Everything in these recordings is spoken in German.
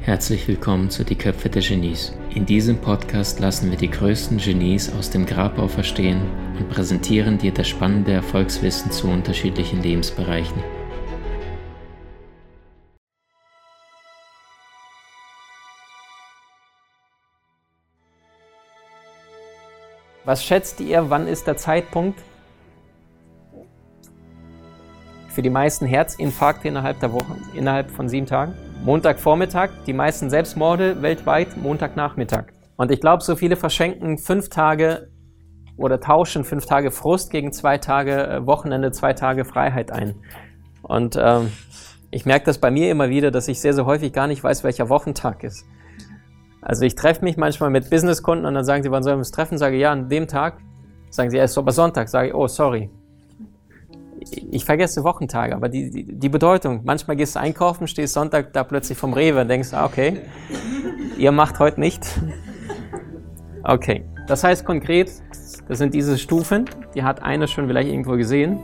Herzlich willkommen zu Die Köpfe der Genies. In diesem Podcast lassen wir die größten Genies aus dem Grabau verstehen und präsentieren dir das spannende Erfolgswissen zu unterschiedlichen Lebensbereichen. Was schätzt ihr, wann ist der Zeitpunkt für die meisten Herzinfarkte innerhalb der Woche, innerhalb von sieben Tagen? Montagvormittag, die meisten Selbstmorde weltweit Montagnachmittag. Und ich glaube, so viele verschenken fünf Tage oder tauschen fünf Tage Frust gegen zwei Tage äh, Wochenende, zwei Tage Freiheit ein. Und ähm, ich merke das bei mir immer wieder, dass ich sehr, sehr häufig gar nicht weiß, welcher Wochentag ist. Also ich treffe mich manchmal mit Businesskunden und dann sagen sie, wann sollen wir uns treffen? Sage ja, an dem Tag. Sagen sie, ja, ist aber Sonntag. Sage ich, oh, sorry. Ich vergesse Wochentage, aber die, die, die Bedeutung. Manchmal gehst du einkaufen, stehst Sonntag da plötzlich vom Rewe und denkst, ah, okay, ihr macht heute nicht. Okay, das heißt konkret, das sind diese Stufen. Die hat eine schon vielleicht irgendwo gesehen.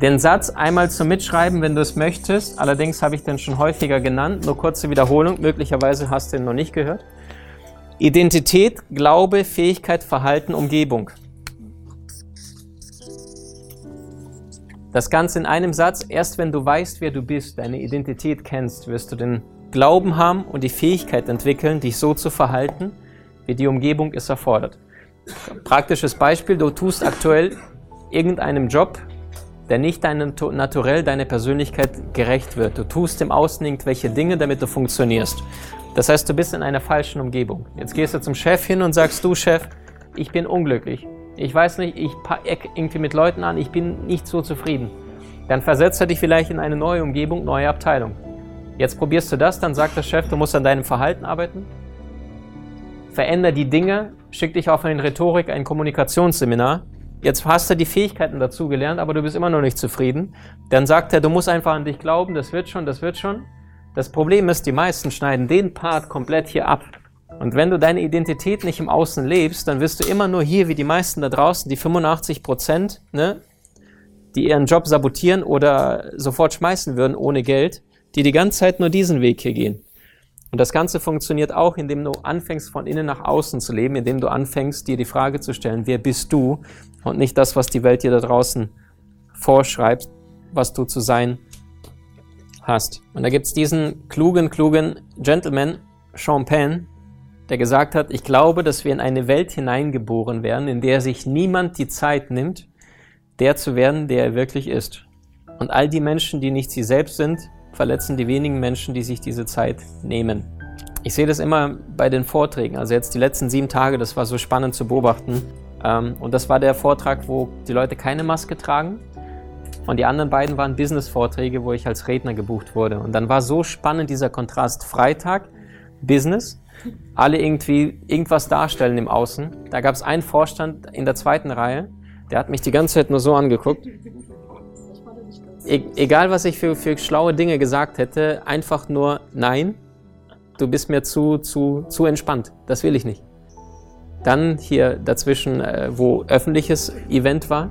Den Satz einmal zum Mitschreiben, wenn du es möchtest. Allerdings habe ich den schon häufiger genannt. Nur kurze Wiederholung. Möglicherweise hast du ihn noch nicht gehört. Identität, Glaube, Fähigkeit, Verhalten, Umgebung. Das Ganze in einem Satz. Erst wenn du weißt, wer du bist, deine Identität kennst, wirst du den Glauben haben und die Fähigkeit entwickeln, dich so zu verhalten, wie die Umgebung es erfordert. Praktisches Beispiel, du tust aktuell irgendeinem Job, der nicht deinem Naturell, deiner Persönlichkeit gerecht wird. Du tust im Außen irgendwelche Dinge, damit du funktionierst. Das heißt, du bist in einer falschen Umgebung. Jetzt gehst du zum Chef hin und sagst, du Chef, ich bin unglücklich. Ich weiß nicht, ich eck irgendwie mit Leuten an, ich bin nicht so zufrieden. Dann versetzt er dich vielleicht in eine neue Umgebung, neue Abteilung. Jetzt probierst du das, dann sagt der Chef, du musst an deinem Verhalten arbeiten. Veränder die Dinge, schick dich auf ein Rhetorik, ein Kommunikationsseminar. Jetzt hast du die Fähigkeiten dazu gelernt, aber du bist immer noch nicht zufrieden. Dann sagt er, du musst einfach an dich glauben, das wird schon, das wird schon. Das Problem ist, die meisten schneiden den Part komplett hier ab. Und wenn du deine Identität nicht im Außen lebst, dann wirst du immer nur hier, wie die meisten da draußen, die 85 Prozent, ne, die ihren Job sabotieren oder sofort schmeißen würden ohne Geld, die die ganze Zeit nur diesen Weg hier gehen. Und das Ganze funktioniert auch, indem du anfängst, von innen nach außen zu leben, indem du anfängst, dir die Frage zu stellen, wer bist du und nicht das, was die Welt dir da draußen vorschreibt, was du zu sein hast. Und da gibt's diesen klugen, klugen Gentleman, Champagne, der gesagt hat, ich glaube, dass wir in eine Welt hineingeboren werden, in der sich niemand die Zeit nimmt, der zu werden, der er wirklich ist. Und all die Menschen, die nicht sie selbst sind, verletzen die wenigen Menschen, die sich diese Zeit nehmen. Ich sehe das immer bei den Vorträgen. Also jetzt die letzten sieben Tage, das war so spannend zu beobachten. Ähm, und das war der Vortrag, wo die Leute keine Maske tragen und die anderen beiden waren Business-Vorträge, wo ich als Redner gebucht wurde. Und dann war so spannend dieser Kontrast. Freitag, Business, alle irgendwie irgendwas darstellen im Außen. Da gab es einen Vorstand in der zweiten Reihe, der hat mich die ganze Zeit nur so angeguckt. E egal, was ich für, für schlaue Dinge gesagt hätte, einfach nur nein, du bist mir zu, zu, zu entspannt. Das will ich nicht. Dann hier dazwischen, äh, wo öffentliches Event war,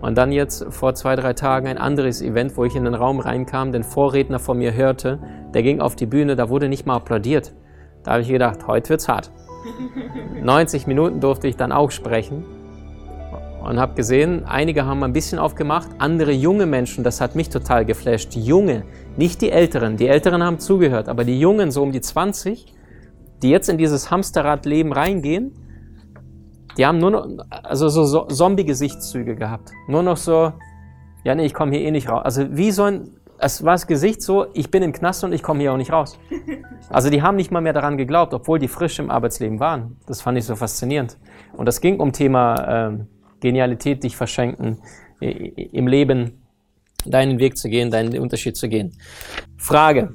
und dann jetzt vor zwei, drei Tagen ein anderes Event, wo ich in den Raum reinkam, den Vorredner von mir hörte, der ging auf die Bühne, da wurde nicht mal applaudiert. Da habe ich gedacht, heute wird's hart. 90 Minuten durfte ich dann auch sprechen und habe gesehen, einige haben ein bisschen aufgemacht, andere junge Menschen, das hat mich total geflasht. Junge, nicht die Älteren. Die Älteren haben zugehört, aber die Jungen, so um die 20, die jetzt in dieses Hamsterradleben reingehen die haben nur noch, also so Zombie-Gesichtszüge gehabt. Nur noch so, ja, nee, ich komme hier eh nicht raus. Also wie so ein, es war das Gesicht so, ich bin im Knast und ich komme hier auch nicht raus. Also die haben nicht mal mehr daran geglaubt, obwohl die frisch im Arbeitsleben waren. Das fand ich so faszinierend. Und das ging um Thema äh, Genialität, dich verschenken, im Leben deinen Weg zu gehen, deinen Unterschied zu gehen. Frage.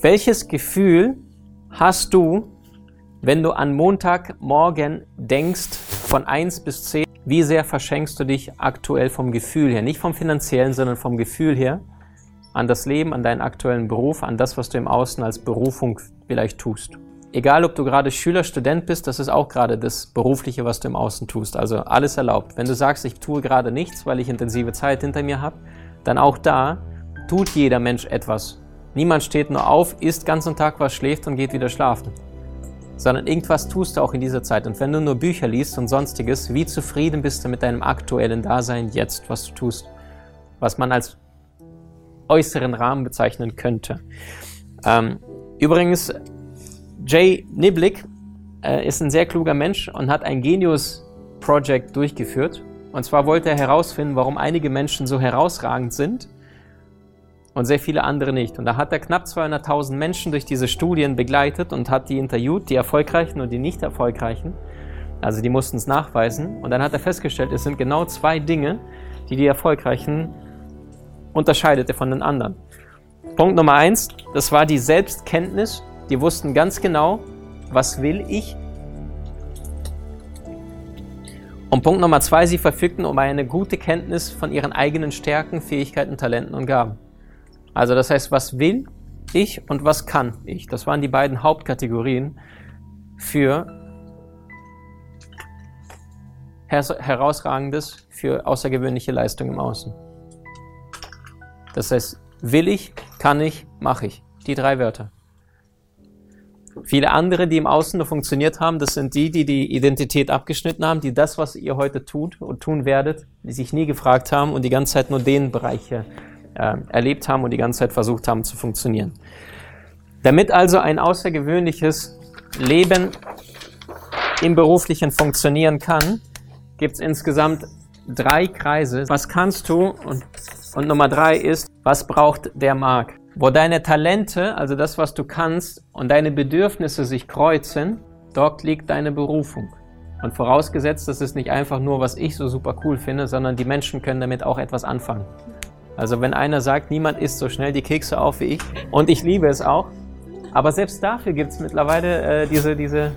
Welches Gefühl hast du, wenn du an Montagmorgen denkst, von 1 bis 10, wie sehr verschenkst du dich aktuell vom Gefühl her? Nicht vom finanziellen, sondern vom Gefühl her an das Leben, an deinen aktuellen Beruf, an das, was du im Außen als Berufung vielleicht tust. Egal, ob du gerade Schüler, Student bist, das ist auch gerade das Berufliche, was du im Außen tust. Also alles erlaubt. Wenn du sagst, ich tue gerade nichts, weil ich intensive Zeit hinter mir habe, dann auch da tut jeder Mensch etwas. Niemand steht nur auf, isst ganzen Tag was, schläft und geht wieder schlafen. Sondern irgendwas tust du auch in dieser Zeit. Und wenn du nur Bücher liest und sonstiges, wie zufrieden bist du mit deinem aktuellen Dasein jetzt, was du tust? Was man als äußeren Rahmen bezeichnen könnte. Ähm, übrigens, Jay Niblick äh, ist ein sehr kluger Mensch und hat ein Genius Project durchgeführt. Und zwar wollte er herausfinden, warum einige Menschen so herausragend sind und sehr viele andere nicht. Und da hat er knapp 200.000 Menschen durch diese Studien begleitet und hat die interviewt, die erfolgreichen und die nicht erfolgreichen. Also die mussten es nachweisen. Und dann hat er festgestellt, es sind genau zwei Dinge, die die Erfolgreichen unterscheidete von den anderen. Punkt Nummer eins, das war die Selbstkenntnis. Die wussten ganz genau, was will ich. Und Punkt Nummer zwei, sie verfügten um eine gute Kenntnis von ihren eigenen Stärken, Fähigkeiten, Talenten und Gaben. Also das heißt, was will ich und was kann ich? Das waren die beiden Hauptkategorien für herausragendes, für außergewöhnliche Leistung im Außen. Das heißt, will ich, kann ich, mache ich. Die drei Wörter. Viele andere, die im Außen nur funktioniert haben, das sind die, die die Identität abgeschnitten haben, die das, was ihr heute tut und tun werdet, die sich nie gefragt haben und die ganze Zeit nur den Bereiche äh, erlebt haben und die ganze Zeit versucht haben zu funktionieren. Damit also ein außergewöhnliches Leben im beruflichen funktionieren kann, gibt es insgesamt drei Kreise. Was kannst du? Und, und Nummer drei ist, was braucht der Markt? Wo deine Talente, also das, was du kannst, und deine Bedürfnisse sich kreuzen, dort liegt deine Berufung. Und vorausgesetzt, das ist nicht einfach nur, was ich so super cool finde, sondern die Menschen können damit auch etwas anfangen. Also wenn einer sagt, niemand isst so schnell die Kekse auf wie ich, und ich liebe es auch, aber selbst dafür gibt es mittlerweile äh, diese, diese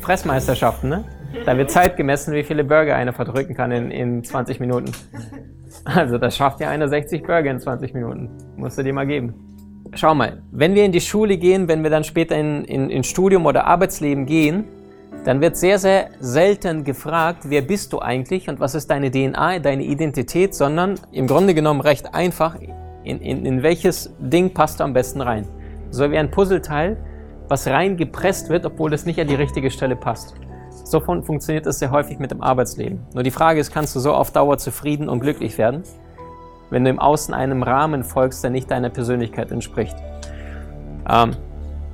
Fressmeisterschaften. Ne? Da wird Zeit gemessen, wie viele Burger einer verdrücken kann in, in 20 Minuten. Also das schafft ja einer 60 Burger in 20 Minuten. Musst du dir mal geben. Schau mal, wenn wir in die Schule gehen, wenn wir dann später in, in, in Studium oder Arbeitsleben gehen, dann wird sehr, sehr selten gefragt, wer bist du eigentlich und was ist deine DNA, deine Identität, sondern im Grunde genommen recht einfach, in, in, in welches Ding passt du am besten rein. So wie ein Puzzleteil, was reingepresst wird, obwohl es nicht an die richtige Stelle passt. So fun funktioniert es sehr häufig mit dem Arbeitsleben. Nur die Frage ist, kannst du so auf Dauer zufrieden und glücklich werden? wenn du im Außen einem Rahmen folgst, der nicht deiner Persönlichkeit entspricht. Ähm,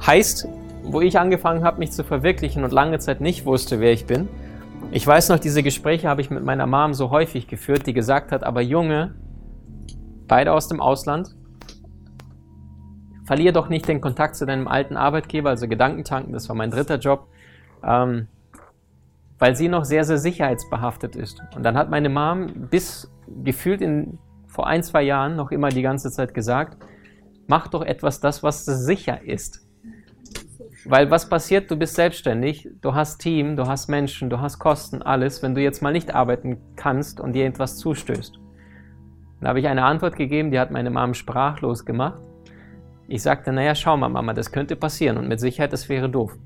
heißt, wo ich angefangen habe, mich zu verwirklichen und lange Zeit nicht wusste, wer ich bin. Ich weiß noch, diese Gespräche habe ich mit meiner Mom so häufig geführt, die gesagt hat, aber Junge, beide aus dem Ausland, verlier doch nicht den Kontakt zu deinem alten Arbeitgeber, also Gedankentanken, das war mein dritter Job, ähm, weil sie noch sehr, sehr sicherheitsbehaftet ist. Und dann hat meine Mom bis gefühlt in vor ein, zwei Jahren noch immer die ganze Zeit gesagt, mach doch etwas das, was sicher ist. Weil was passiert, du bist selbstständig, du hast Team, du hast Menschen, du hast Kosten, alles, wenn du jetzt mal nicht arbeiten kannst und dir etwas zustößt. Da habe ich eine Antwort gegeben, die hat meine Mom sprachlos gemacht. Ich sagte, naja, schau mal, Mama, das könnte passieren und mit Sicherheit, das wäre doof.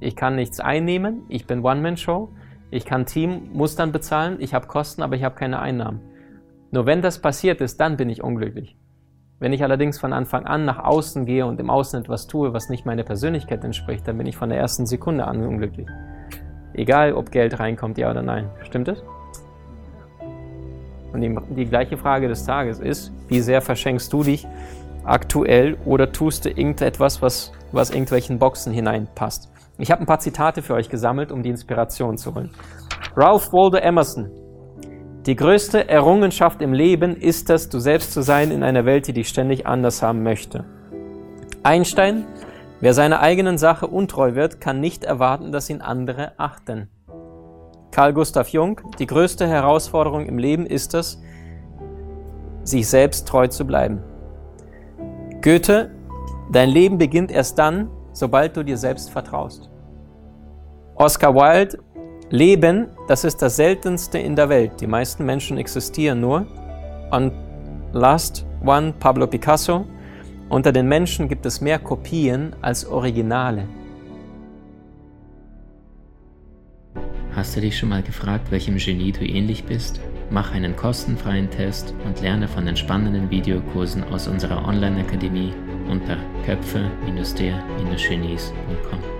Ich kann nichts einnehmen, ich bin One-Man-Show, ich kann Teammustern bezahlen, ich habe Kosten, aber ich habe keine Einnahmen. Nur wenn das passiert ist, dann bin ich unglücklich. Wenn ich allerdings von Anfang an nach außen gehe und im Außen etwas tue, was nicht meiner Persönlichkeit entspricht, dann bin ich von der ersten Sekunde an unglücklich. Egal, ob Geld reinkommt, ja oder nein. Stimmt es? Und die, die gleiche Frage des Tages ist, wie sehr verschenkst du dich aktuell oder tust du irgendetwas, was, was irgendwelchen Boxen hineinpasst? Ich habe ein paar Zitate für euch gesammelt, um die Inspiration zu holen. Ralph Waldo Emerson die größte Errungenschaft im Leben ist es, du selbst zu sein in einer Welt, die dich ständig anders haben möchte. Einstein, wer seiner eigenen Sache untreu wird, kann nicht erwarten, dass ihn andere achten. Carl Gustav Jung, die größte Herausforderung im Leben ist es, sich selbst treu zu bleiben. Goethe, dein Leben beginnt erst dann, sobald du dir selbst vertraust. Oscar Wilde, Leben, das ist das Seltenste in der Welt. Die meisten Menschen existieren nur. Und last one, Pablo Picasso. Unter den Menschen gibt es mehr Kopien als Originale. Hast du dich schon mal gefragt, welchem Genie du ähnlich bist? Mach einen kostenfreien Test und lerne von den spannenden Videokursen aus unserer Online-Akademie unter köpfe-der-genies.com.